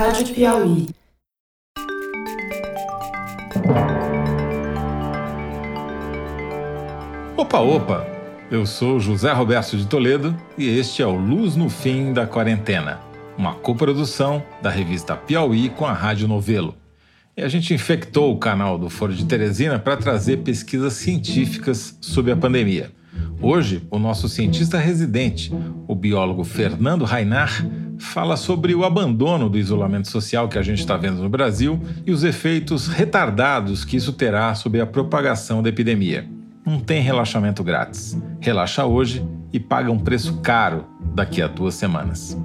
Rádio Piauí. Opa, opa! Eu sou José Roberto de Toledo e este é o Luz no Fim da Quarentena, uma coprodução da revista Piauí com a Rádio Novelo. E a gente infectou o canal do Foro de Teresina para trazer pesquisas científicas sobre a pandemia. Hoje, o nosso cientista residente, o biólogo Fernando Rainar, fala sobre o abandono do isolamento social que a gente está vendo no Brasil e os efeitos retardados que isso terá sobre a propagação da epidemia. Não tem relaxamento grátis. Relaxa hoje e paga um preço caro daqui a duas semanas.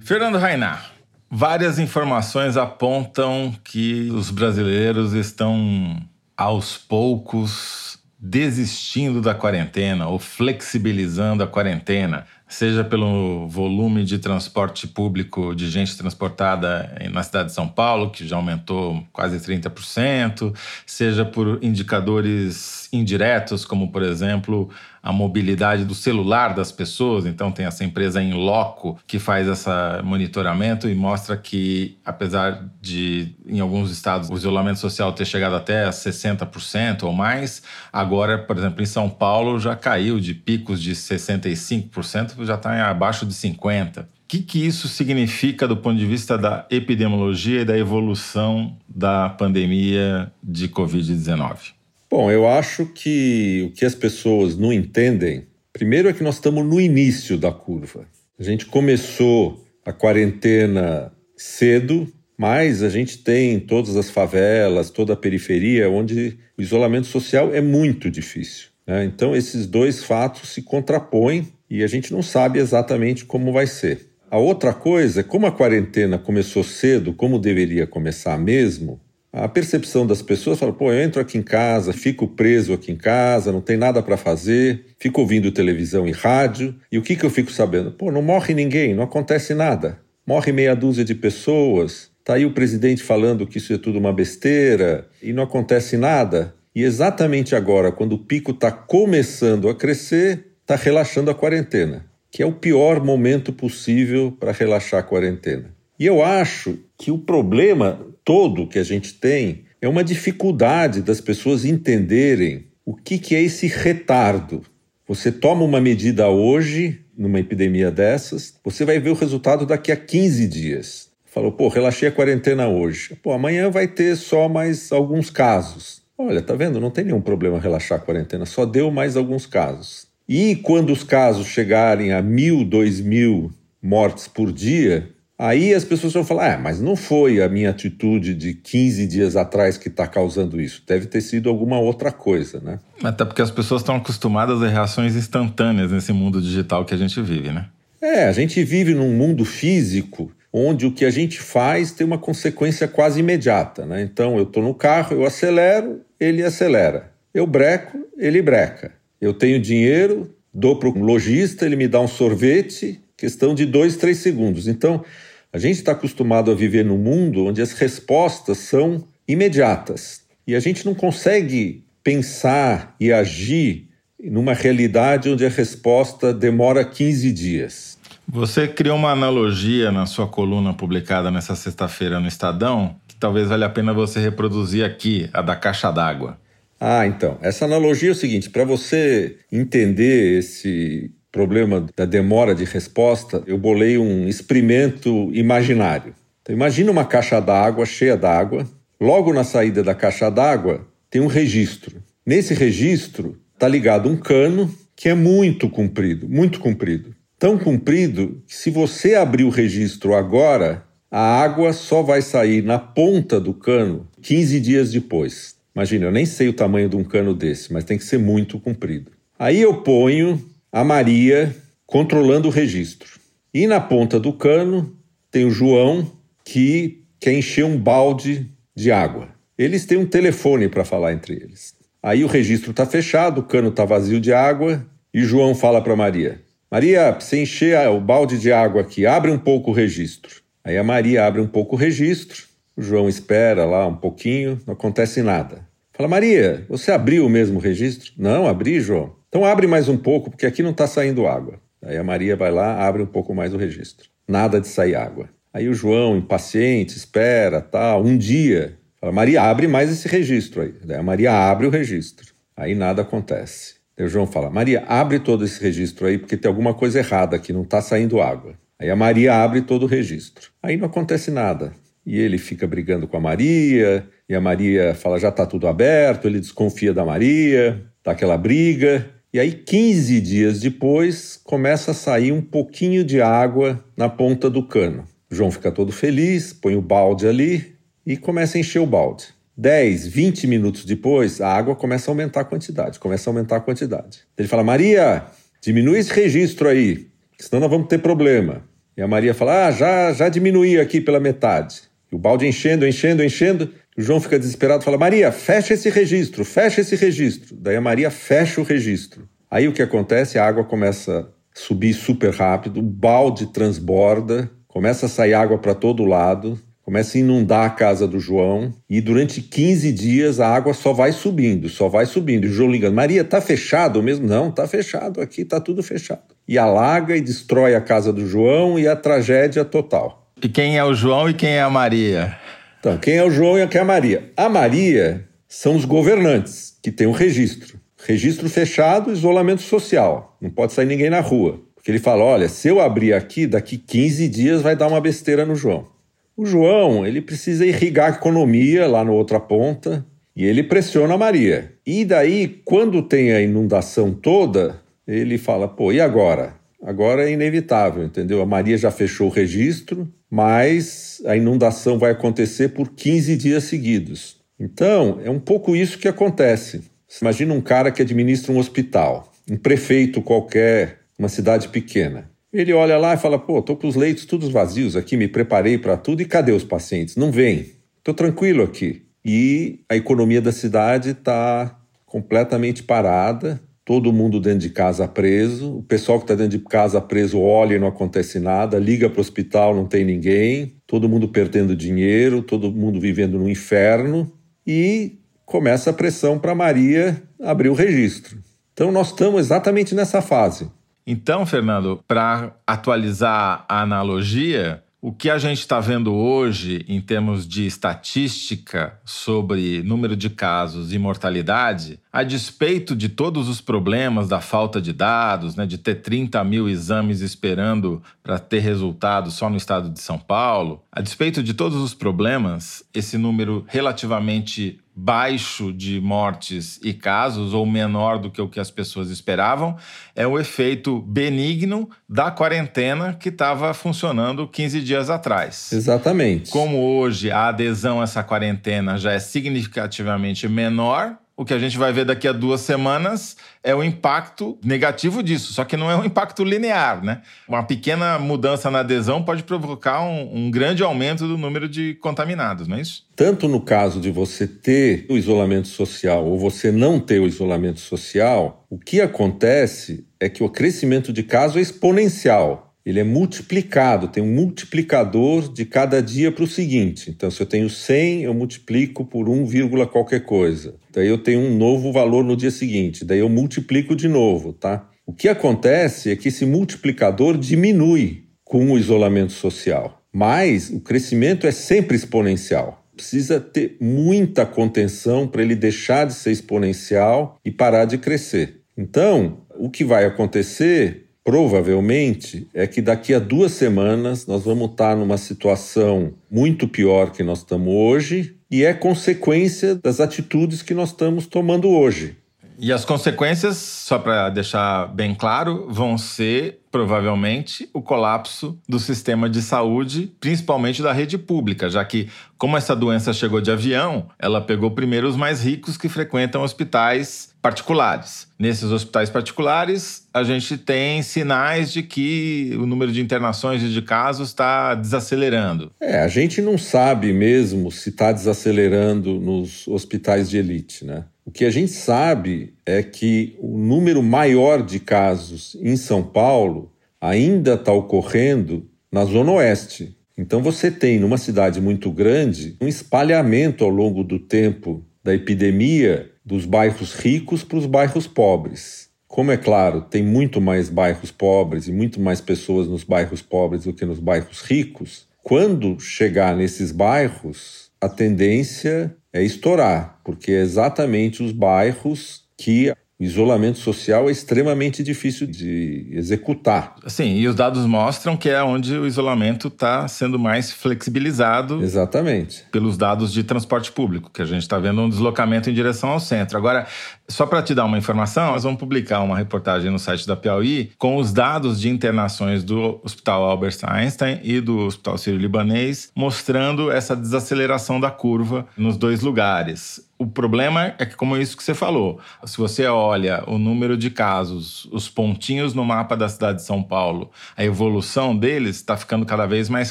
Fernando Rainar, várias informações apontam que os brasileiros estão aos poucos desistindo da quarentena ou flexibilizando a quarentena seja pelo volume de transporte público de gente transportada na cidade de São Paulo, que já aumentou quase 30%, seja por indicadores indiretos, como, por exemplo, a mobilidade do celular das pessoas. Então, tem essa empresa em loco que faz esse monitoramento e mostra que, apesar de, em alguns estados, o isolamento social ter chegado até 60% ou mais, agora, por exemplo, em São Paulo já caiu de picos de 65%, já está abaixo de 50%. O que, que isso significa do ponto de vista da epidemiologia e da evolução da pandemia de Covid-19? Bom, eu acho que o que as pessoas não entendem, primeiro é que nós estamos no início da curva. A gente começou a quarentena cedo, mas a gente tem todas as favelas, toda a periferia, onde o isolamento social é muito difícil. Né? Então, esses dois fatos se contrapõem e a gente não sabe exatamente como vai ser. A outra coisa é como a quarentena começou cedo, como deveria começar mesmo, a percepção das pessoas fala, pô, eu entro aqui em casa, fico preso aqui em casa, não tem nada para fazer, fico ouvindo televisão e rádio, e o que, que eu fico sabendo? Pô, não morre ninguém, não acontece nada. Morre meia dúzia de pessoas, tá aí o presidente falando que isso é tudo uma besteira, e não acontece nada. E exatamente agora, quando o pico está começando a crescer, está relaxando a quarentena, que é o pior momento possível para relaxar a quarentena. E eu acho que o problema todo que a gente tem é uma dificuldade das pessoas entenderem o que, que é esse retardo. Você toma uma medida hoje, numa epidemia dessas, você vai ver o resultado daqui a 15 dias. Falou, pô, relaxei a quarentena hoje. Pô, amanhã vai ter só mais alguns casos. Olha, tá vendo? Não tem nenhum problema relaxar a quarentena, só deu mais alguns casos. E quando os casos chegarem a mil, dois mil mortes por dia, aí as pessoas vão falar: ah, mas não foi a minha atitude de 15 dias atrás que está causando isso. Deve ter sido alguma outra coisa, né? Até porque as pessoas estão acostumadas a reações instantâneas nesse mundo digital que a gente vive, né? É, a gente vive num mundo físico onde o que a gente faz tem uma consequência quase imediata, né? Então eu estou no carro, eu acelero, ele acelera. Eu breco, ele breca. Eu tenho dinheiro, dou para o lojista, ele me dá um sorvete, questão de dois, três segundos. Então, a gente está acostumado a viver num mundo onde as respostas são imediatas e a gente não consegue pensar e agir numa realidade onde a resposta demora 15 dias. Você criou uma analogia na sua coluna publicada nessa sexta-feira no Estadão, talvez valha a pena você reproduzir aqui, a da caixa d'água. Ah, então. Essa analogia é o seguinte: para você entender esse problema da demora de resposta, eu bolei um experimento imaginário. Então, imagina uma caixa d'água cheia d'água. Logo na saída da caixa d'água tem um registro. Nesse registro está ligado um cano que é muito comprido, muito comprido. Tão comprido que se você abrir o registro agora, a água só vai sair na ponta do cano 15 dias depois. Imagina, eu nem sei o tamanho de um cano desse, mas tem que ser muito comprido. Aí eu ponho a Maria controlando o registro. E na ponta do cano tem o João que quer encher um balde de água. Eles têm um telefone para falar entre eles. Aí o registro está fechado, o cano está vazio de água e João fala para Maria: Maria, você encher o balde de água aqui, abre um pouco o registro. Aí a Maria abre um pouco o registro o João espera lá um pouquinho, não acontece nada. Fala, Maria, você abriu o mesmo registro? Não, abri, João. Então abre mais um pouco, porque aqui não está saindo água. Aí a Maria vai lá, abre um pouco mais o registro. Nada de sair água. Aí o João, impaciente, espera, tal. Um dia, fala, Maria, abre mais esse registro aí. Daí a Maria abre o registro. Aí nada acontece. Daí o João fala, Maria, abre todo esse registro aí, porque tem alguma coisa errada aqui, não está saindo água. Aí a Maria abre todo o registro. Aí não acontece nada. E ele fica brigando com a Maria, e a Maria fala, já está tudo aberto, ele desconfia da Maria, dá aquela briga. E aí, 15 dias depois, começa a sair um pouquinho de água na ponta do cano. João fica todo feliz, põe o balde ali e começa a encher o balde. 10, 20 minutos depois, a água começa a aumentar a quantidade, começa a aumentar a quantidade. Ele fala: Maria, diminui esse registro aí, senão nós vamos ter problema. E a Maria fala: Ah, já, já diminui aqui pela metade. E o balde enchendo, enchendo, enchendo. O João fica desesperado fala: Maria, fecha esse registro, fecha esse registro. Daí a Maria fecha o registro. Aí o que acontece? A água começa a subir super rápido, o balde transborda, começa a sair água para todo lado, começa a inundar a casa do João e durante 15 dias a água só vai subindo, só vai subindo. E o João ligando, Maria, tá fechado mesmo? Não, tá fechado aqui, tá tudo fechado. E alaga e destrói a casa do João e a tragédia total. E quem é o João e quem é a Maria? Então, quem é o João e quem é a Maria? A Maria são os governantes, que têm o um registro. Registro fechado, isolamento social. Não pode sair ninguém na rua. Porque ele fala: olha, se eu abrir aqui, daqui 15 dias vai dar uma besteira no João. O João, ele precisa irrigar a economia lá na outra ponta e ele pressiona a Maria. E daí, quando tem a inundação toda, ele fala: pô, e agora? Agora é inevitável, entendeu? A Maria já fechou o registro, mas a inundação vai acontecer por 15 dias seguidos. Então, é um pouco isso que acontece. Imagina um cara que administra um hospital, um prefeito qualquer, uma cidade pequena. Ele olha lá e fala: pô, tô com os leitos todos vazios aqui, me preparei para tudo e cadê os pacientes? Não vem. Tô tranquilo aqui. E a economia da cidade está completamente parada, todo mundo dentro de casa preso. O pessoal que está dentro de casa preso olha e não acontece nada, liga para o hospital, não tem ninguém, todo mundo perdendo dinheiro, todo mundo vivendo no inferno. E começa a pressão para Maria abrir o registro. Então nós estamos exatamente nessa fase. Então, Fernando, para atualizar a analogia, o que a gente está vendo hoje em termos de estatística sobre número de casos e mortalidade, a despeito de todos os problemas da falta de dados, né, de ter 30 mil exames esperando para ter resultado só no estado de São Paulo, a despeito de todos os problemas, esse número relativamente baixo de mortes e casos, ou menor do que o que as pessoas esperavam, é o efeito benigno da quarentena que estava funcionando 15 dias atrás. Exatamente. Como hoje a adesão a essa quarentena já é significativamente menor, o que a gente vai ver daqui a duas semanas é o impacto negativo disso, só que não é um impacto linear, né? Uma pequena mudança na adesão pode provocar um, um, grande aumento do número de contaminados, não é isso? Tanto no caso de você ter o isolamento social ou você não ter o isolamento social, o que acontece é que o crescimento de casos é exponencial ele é multiplicado, tem um multiplicador de cada dia para o seguinte. Então, se eu tenho 100, eu multiplico por 1, qualquer coisa. Daí eu tenho um novo valor no dia seguinte, daí eu multiplico de novo, tá? O que acontece é que esse multiplicador diminui com o isolamento social, mas o crescimento é sempre exponencial. Precisa ter muita contenção para ele deixar de ser exponencial e parar de crescer. Então, o que vai acontecer provavelmente é que daqui a duas semanas nós vamos estar numa situação muito pior que nós estamos hoje e é consequência das atitudes que nós estamos tomando hoje. E as consequências, só para deixar bem claro, vão ser provavelmente o colapso do sistema de saúde, principalmente da rede pública, já que, como essa doença chegou de avião, ela pegou primeiro os mais ricos que frequentam hospitais particulares. Nesses hospitais particulares, a gente tem sinais de que o número de internações e de casos está desacelerando. É, a gente não sabe mesmo se está desacelerando nos hospitais de elite, né? O que a gente sabe é que o número maior de casos em São Paulo ainda está ocorrendo na Zona Oeste. Então você tem, numa cidade muito grande, um espalhamento ao longo do tempo da epidemia dos bairros ricos para os bairros pobres. Como é claro, tem muito mais bairros pobres e muito mais pessoas nos bairros pobres do que nos bairros ricos, Quando chegar nesses bairros, a tendência é estourar, porque é exatamente os bairros que o isolamento social é extremamente difícil de executar. Sim, e os dados mostram que é onde o isolamento está sendo mais flexibilizado. Exatamente. Pelos dados de transporte público, que a gente está vendo um deslocamento em direção ao centro. Agora, só para te dar uma informação, nós vamos publicar uma reportagem no site da Piauí com os dados de internações do Hospital Albert Einstein e do Hospital Sírio-Libanês, mostrando essa desaceleração da curva nos dois lugares. O problema é que, como isso que você falou, se você olha o número de casos, os pontinhos no mapa da cidade de São Paulo, a evolução deles está ficando cada vez mais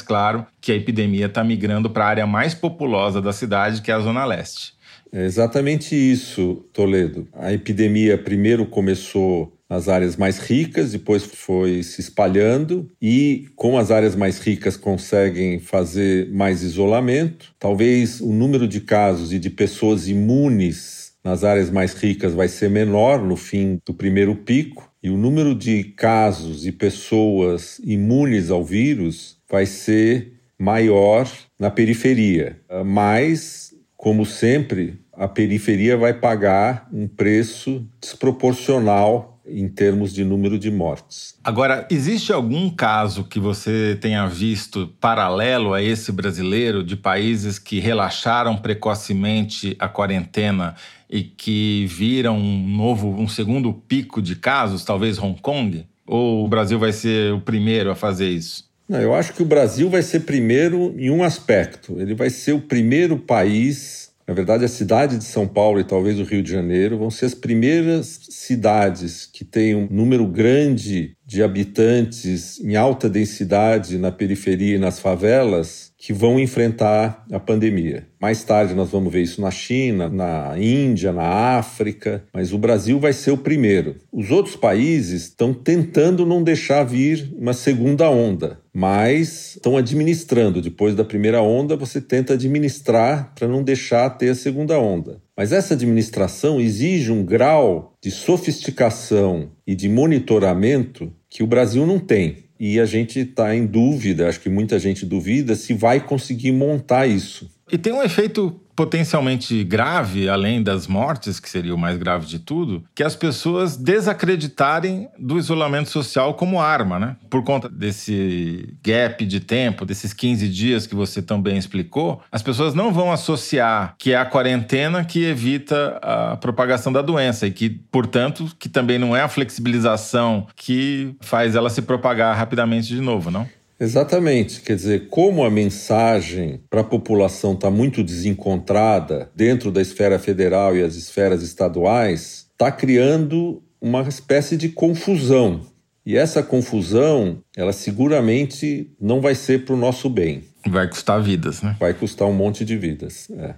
claro que a epidemia está migrando para a área mais populosa da cidade, que é a Zona Leste. É exatamente isso, Toledo. A epidemia primeiro começou nas áreas mais ricas, depois foi se espalhando e como as áreas mais ricas conseguem fazer mais isolamento, talvez o número de casos e de pessoas imunes nas áreas mais ricas vai ser menor no fim do primeiro pico e o número de casos e pessoas imunes ao vírus vai ser maior na periferia. Mas, como sempre, a periferia vai pagar um preço desproporcional em termos de número de mortes. Agora, existe algum caso que você tenha visto paralelo a esse brasileiro de países que relaxaram precocemente a quarentena e que viram um novo, um segundo pico de casos, talvez Hong Kong? Ou o Brasil vai ser o primeiro a fazer isso? Não, eu acho que o Brasil vai ser primeiro em um aspecto. Ele vai ser o primeiro país na verdade, a cidade de São Paulo e talvez o Rio de Janeiro vão ser as primeiras cidades que têm um número grande de habitantes em alta densidade na periferia e nas favelas que vão enfrentar a pandemia. Mais tarde nós vamos ver isso na China, na Índia, na África, mas o Brasil vai ser o primeiro. Os outros países estão tentando não deixar vir uma segunda onda, mas estão administrando. Depois da primeira onda, você tenta administrar para não deixar ter a segunda onda. Mas essa administração exige um grau de sofisticação e de monitoramento que o Brasil não tem e a gente está em dúvida, acho que muita gente duvida, se vai conseguir montar isso. E tem um efeito potencialmente grave, além das mortes, que seria o mais grave de tudo, que as pessoas desacreditarem do isolamento social como arma, né? Por conta desse gap de tempo, desses 15 dias que você também explicou, as pessoas não vão associar que é a quarentena que evita a propagação da doença e que, portanto, que também não é a flexibilização que faz ela se propagar rapidamente de novo, não? Exatamente. Quer dizer, como a mensagem para a população está muito desencontrada dentro da esfera federal e as esferas estaduais, está criando uma espécie de confusão. E essa confusão, ela seguramente não vai ser para o nosso bem. Vai custar vidas, né? Vai custar um monte de vidas. É.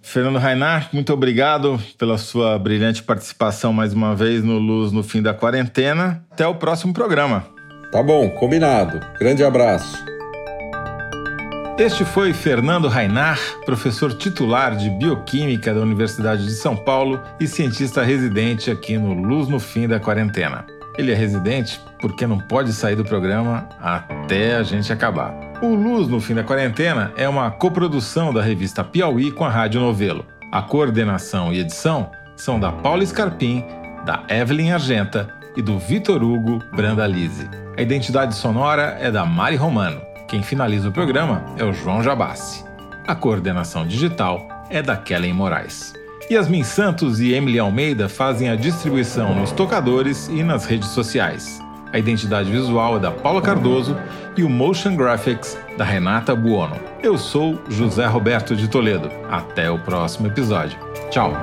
Fernando Reinhardt, muito obrigado pela sua brilhante participação mais uma vez no Luz no Fim da Quarentena. Até o próximo programa. Tá bom, combinado. Grande abraço. Este foi Fernando Rainar, professor titular de Bioquímica da Universidade de São Paulo e cientista residente aqui no Luz no Fim da Quarentena. Ele é residente porque não pode sair do programa até a gente acabar. O Luz no Fim da Quarentena é uma coprodução da revista Piauí com a Rádio Novelo. A coordenação e edição são da Paula Scarpim, da Evelyn Argenta e do Vitor Hugo Brandalize. A identidade sonora é da Mari Romano. Quem finaliza o programa é o João Jabassi. A coordenação digital é da Kellen Moraes. Yasmin Santos e Emily Almeida fazem a distribuição nos tocadores e nas redes sociais. A identidade visual é da Paula Cardoso e o Motion Graphics da Renata Buono. Eu sou José Roberto de Toledo. Até o próximo episódio. Tchau!